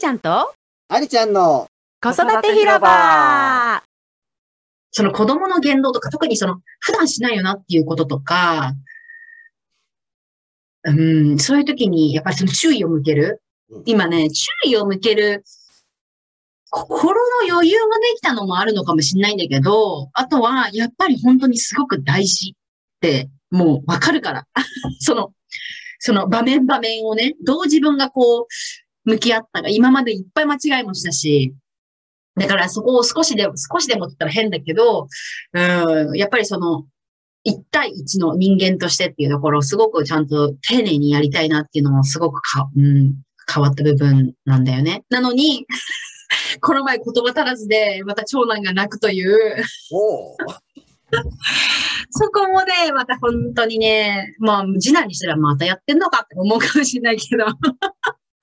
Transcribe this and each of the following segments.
ちゃんと？ありちゃんの子育て広場その子供の言動とか、特にその普段しないよなっていうこととか、うん、そういう時にやっぱりその注意を向けるうん。今ね、注意を向ける心の余裕ができたのもあるのかもしれないんだけど、あとはやっぱり本当にすごく大事ってもうわかるから。その、その場面場面をね、どう自分がこう向き合ったか、今までいっぱい間違いもしたし、だからそこを少しでも、少しでもって言ったら変だけど、うん、やっぱりその、一対一の人間としてっていうところをすごくちゃんと丁寧にやりたいなっていうのもすごくか、うん、変わった部分なんだよね。なのに、この前言葉足らずで、また長男が泣くという、おそこもね、また本当にね、まあ、次男にしたらまたやってんのかって思うかもしれないけど。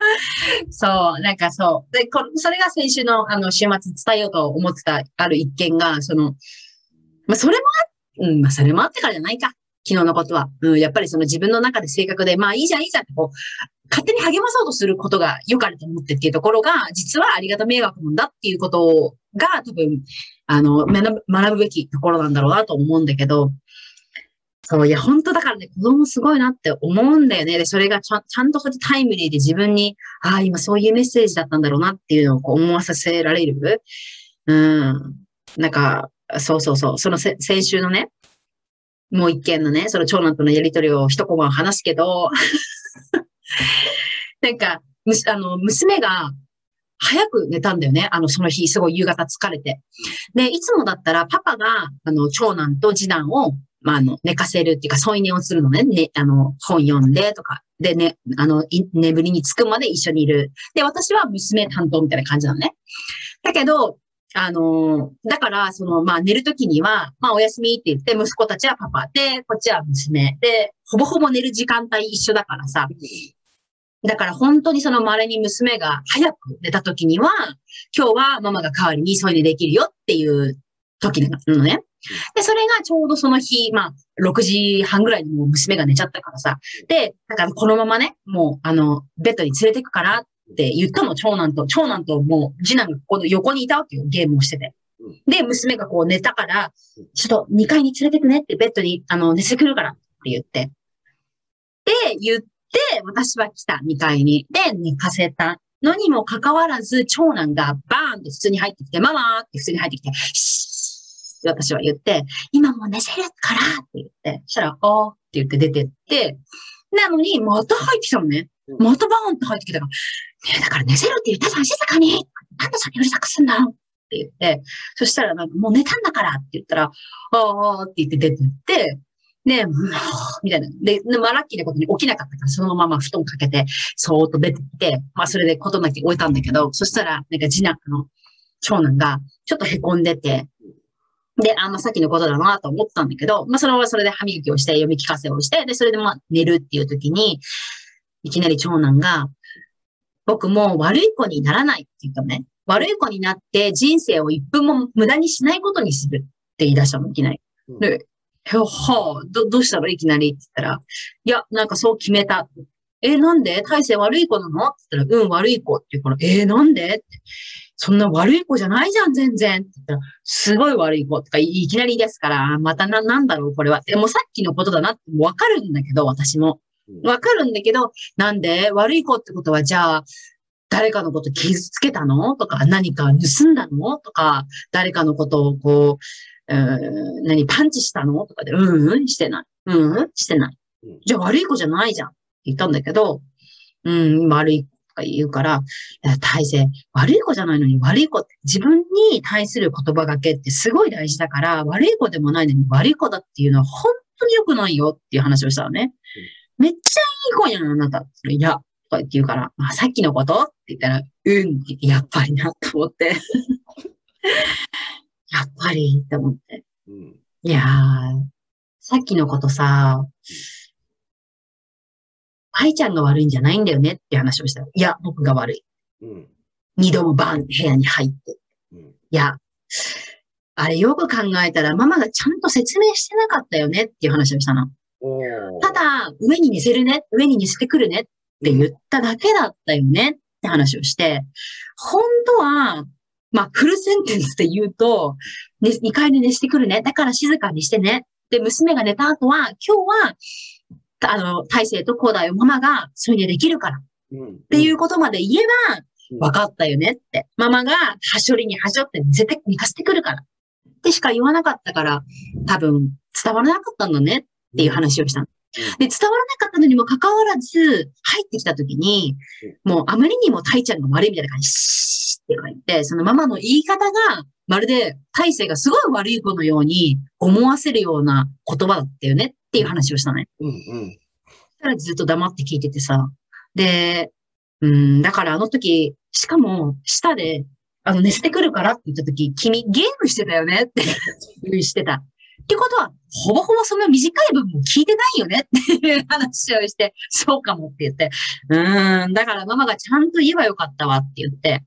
そう、なんかそう。で、こそれが先週のあの週末伝えようと思ってたある一件が、その、まあ、それもあ、うん、まあ、それもあってからじゃないか。昨日のことは。うん、やっぱりその自分の中で性格で、まあいいじゃん、いいじゃんってこう、勝手に励まそうとすることが良かれと思ってっていうところが、実はありがた迷惑なんだっていうことが多分、あの、学ぶべきところなんだろうなと思うんだけど、そう、いや、本当だからね、子供すごいなって思うんだよね。で、それがちゃんちゃんとタイムリーで自分に、ああ、今そういうメッセージだったんだろうなっていうのを思わさせられる？うん。なんか、そうそうそう。その先週のね、もう一件のね、その長男とのやりとりを一コマ話すけど、なんか、むあの、娘が早く寝たんだよね。あの、その日、すごい夕方疲れて。で、いつもだったらパパが、あの、長男と次男を、まあ、あの、寝かせるっていうか、添い寝をするのね。ね、あの、本読んでとか。でね、あの、眠りにつくまで一緒にいる。で、私は娘担当みたいな感じなのね。だけど、あのだから、その、まあ、寝るときには、まあ、おやすみって言って、息子たちはパパで、こっちは娘で、ほぼほぼ寝る時間帯一緒だからさ。だから本当にその稀に娘が早く寝た時には、今日はママが代わりに添い寝できるよっていう時なのね。で、それがちょうどその日、まあ、6時半ぐらいにもう娘が寝ちゃったからさ。で、だからこのままね、もう、あの、ベッドに連れてくからって言ったの、長男と。長男ともう、次男がこの横にいたわけよ、ゲームをしてて。で、娘がこう寝たから、ちょっと2階に連れてくねって、ベッドに、あの、寝てくるからって言って。で、言って、私は来た、2階に。で、寝かせたのにもかかわらず、長男がバーンって普通に入ってきて、ママーって普通に入ってきて、シ私は言って、今もう寝せるからって言って、そしたら、あーって言って出てって、なのに、また入ってきたのね。またバーンって入ってきたから、ねえ、だから寝せるって言ったじゃん、静かになんでそれうるさくすんだのって言って、そしたらなんかもう寝たんだからって言ったら、ああって言って出てって、で、うんみたいな。で、でまあラッキーなことに起きなかったから、そのまま布団かけて、そーっと出てって、まあそれで事なき終えたんだけど、そしたら、なんか次男の長男がちょっと凹んでて、で、あ、まあさっきのことだなと思ったんだけど、まあそれはそれで歯磨きをして、読み聞かせをして、で、それでまあ寝るっていう時に、いきなり長男が、僕もう悪い子にならないって言ったのね。悪い子になって人生を一分も無駄にしないことにするって言い出したの、いきなり。うんで、へはあ、ど、どうしたの？いきなりって言ったら、いや、なんかそう決めた。え、なんで？大勢悪い子なの？って言ったら、うん、悪い子って言うから、えーなんで？って。そんな悪い子じゃないじゃん、全然。って言ったら、すごい悪い子とかいいきなりですから、またな、なんだろう、これは。でもさっきのことだなってわかるんだけど、私も。わかるんだけど、なんで悪い子ってことは、じゃあ、誰かのこと傷つけたの？とか、何か盗んだの？とか、誰かのことをこう、う何、パンチしたの？とかで、うんうん、してない。うんうん、してないうん。じゃあ悪い子じゃないじゃん。って言ったんだけど、うん、悪いか言うから、いや大勢、悪い子じゃないのに悪い子って、自分に対する言葉がけってすごい大事だから、悪い子でもないのに悪い子だっていうのは本当に良くないよっていう話をしたのね。めっちゃいい子やん、あなた。いや、とか言って言うから、まあ、さっきのことって言ったら、うんやっぱりな、と思って。やっぱり、って思って。うん。いやー、さっきのことさ、愛ちゃんが悪いんじゃないんだよねって話をしたら、いや、僕が悪い。うん。二度もバーンって部屋に入って。うん。いや、あれよく考えたらママがちゃんと説明してなかったよねっていう話をしたの。ただ、上に似せるね、上に似せてくるねって言っただけだったよねってって話をして、本当は、まあ、フルセンテンスで言うと、ね、2階で寝してくるね。だから静かにしてね。で、娘が寝た後は、今日は、あの、大勢と高大をママが添い寝できるから。うん。っっていうことまで言えば、うん分かったよねって。ママが、はしょりにはしょって絶対寝かせてくるから。ってしか言わなかったから、多分伝わらなかったんだねっていう話をしたの。で、伝わらなかったのにもかかわらず、入ってきた時に、もうあまりにもタイちゃんが悪いみたいな感じ、シーって言って、そのママの言い方が、まるで大勢がすごい悪い子のように思わせるような言葉だったよねっていう話をしたのね。うんうん。たらずっと黙って聞いててさ。で、うん、だからあの時、しかも、下で、あの、寝せてくるからって言った時、君ゲームしてたよねってしてた。ってことは、ほぼほぼその短い部分も聞いてないよねっていう話をして、そうかもって言って、うーん、だからママがちゃんと言えばよかったわって言って、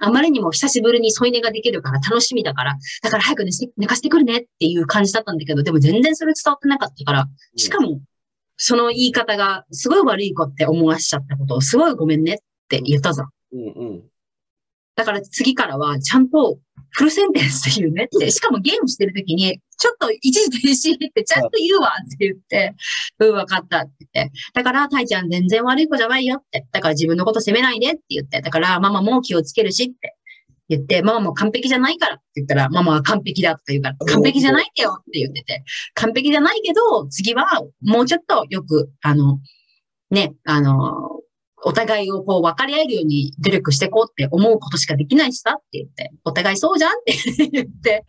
あまりにも久しぶりに添い寝ができるから楽しみだから、だから早く寝せ寝かせてくるねっていう感じだったんだけど、でも全然それ伝わってなかったから、しかも、その言い方がすごい悪い子って思わしちゃったことをすごいごめんねって言ったじゃん。うんうん。だから次からはちゃんとフルセンテンスで言うねって。しかもゲームしてる時に、ちょっと一時停止ってちゃんと言うわって言って、うん、わかったって言って。だから、タイちゃん全然悪い子じゃないよって。だから自分のこと責めないでって言って。だから、ママも気をつけるしって言って、ママも完璧じゃないからって言ったら、ママは完璧だとか言うから、完璧じゃないんだよって言ってて。完璧じゃないけど、次はもうちょっとよく、あの、ね、あの、お互いをこう分かり合えるように努力していこうって思うことしかできないしさって言って、お互いそうじゃんって言って、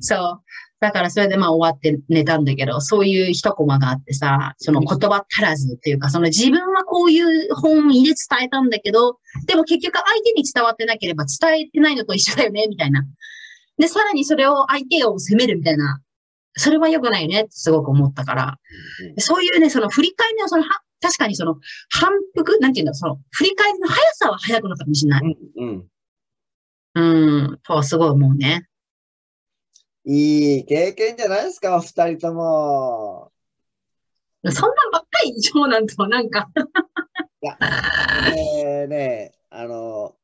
そう。だからそれでまあ終わって寝たんだけど、そういう一コマがあってさ、その言葉足らずっていうか、その自分はこういう本意で伝えたんだけど、でも結局相手に伝わってなければ伝えてないのと一緒だよね、みたいな。で、さらにそれを相手を責めるみたいな。それは良くないねってすごく思ったから。そういうね、その振り返りのそのは、確かにその反復、なんていうんだろう、その振り返りの速さは速くなったかもしれない。うんうん。うん、とはすごい思うね。いい経験じゃないですか、お二人とも。そんなんばっかり長男とはなんかえー、ね、あの、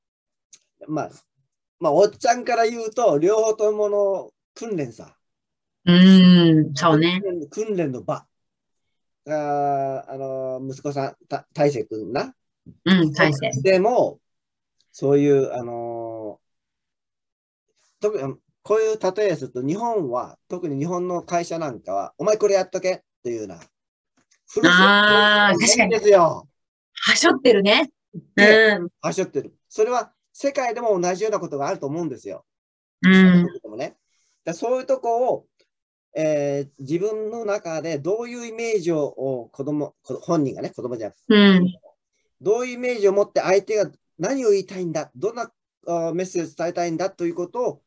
まあ、まあ、おっちゃんから言うと、両方ともの訓練さ。うーん、そうね。訓練の場。あーあの、息子さん、た大勢君な。うん、大勢。でも、そういう、あの特に、こういう例えすると、日本は、特に日本の会社なんかは、お前これやっとけっていうな。あーセット確かにですよ。はしょってるね。うん。はしょってる。それは世界でも同じようなことがあると思うんですよ。うん。でもね、だそういうとこを、えー自分の中でどういうイメージをお子供こ本人がね、子供じゃなくて、うん。どういうイメージを持って相手が何を言いたいんだ、どんなあメッセージを伝えたいんだということを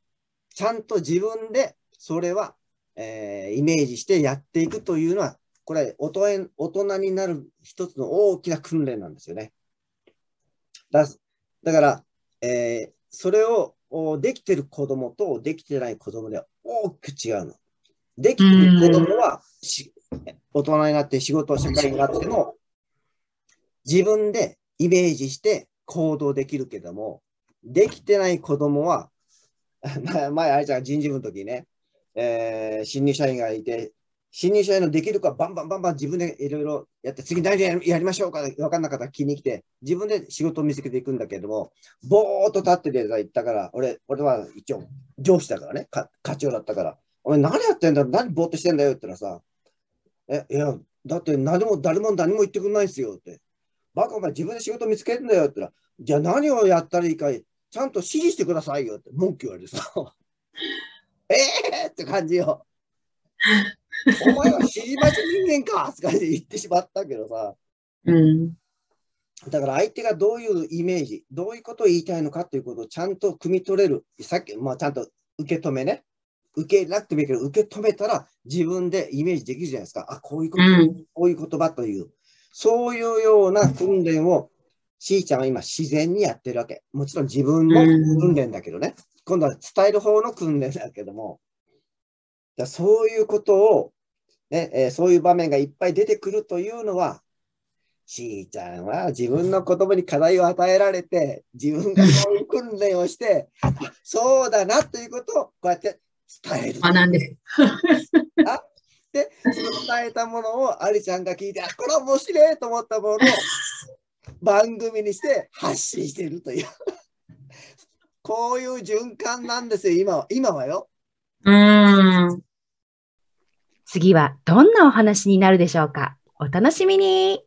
ちゃんと自分でそれは、えーイメージしてやっていくというのは、これ大人大人になる一つの大きな訓練なんですよね。だだから、えーそれをおできてる子供とできてない子供では大きく違うの。できてる子供はし大人になって仕事、社会になっても自分でイメージして行動できるけども、できてない子供は、前、前あいちゃんが人事部の時にね、えー新入社員がいて、新入社員のできる子はバンバンバンバン自分でいろいろやって、次何やりやりましょうか分かんなかったら気に来て、自分で仕事を見つけていくんだけども、ぼーっと立ってて言ったから、俺、俺は一応上司だからね、か課長だったから、お前何やってんだ何ぼーっとしてんだよって言ったらさ、え、いや、だって何も誰も何も言ってくんないんですよって。バカお前自分で仕事見つけるんだよって言ったら、じゃあ何をやったらいいか、ちゃんと指示してくださいよって文句言われてさ。え えー、って感じよ。お前は指示待ち人間かって言ってしまったけどさ。うん。だから相手がどういうイメージ、どういうことを言いたいのかということをちゃんと汲み取れる。さっき、まあ、ちゃんと受け止めね。受けなくてもいいけど、受け止めたら自分でイメージできるじゃないですか。あ、こういうこと、うんこういう言葉という。そういうような訓練を、しーちゃんは今自然にやってるわけ。もちろん自分もうん訓練だけどね。今度は伝える方の訓練だけども。だそういうことを、ねえーそういう場面がいっぱい出てくるというのは、しーちゃんは自分の子供に課題を与えられて、自分がそういう訓練をして、あそうだなということをこうやって伝える。学んで。で、その伝えたものをアリちゃんが聞いて、あ、これ面白いと思ったものを 番組にして発信しているという。こういう循環なんですよ、今は。今はよ。うーん。次はどんなお話になるでしょうか？お楽しみに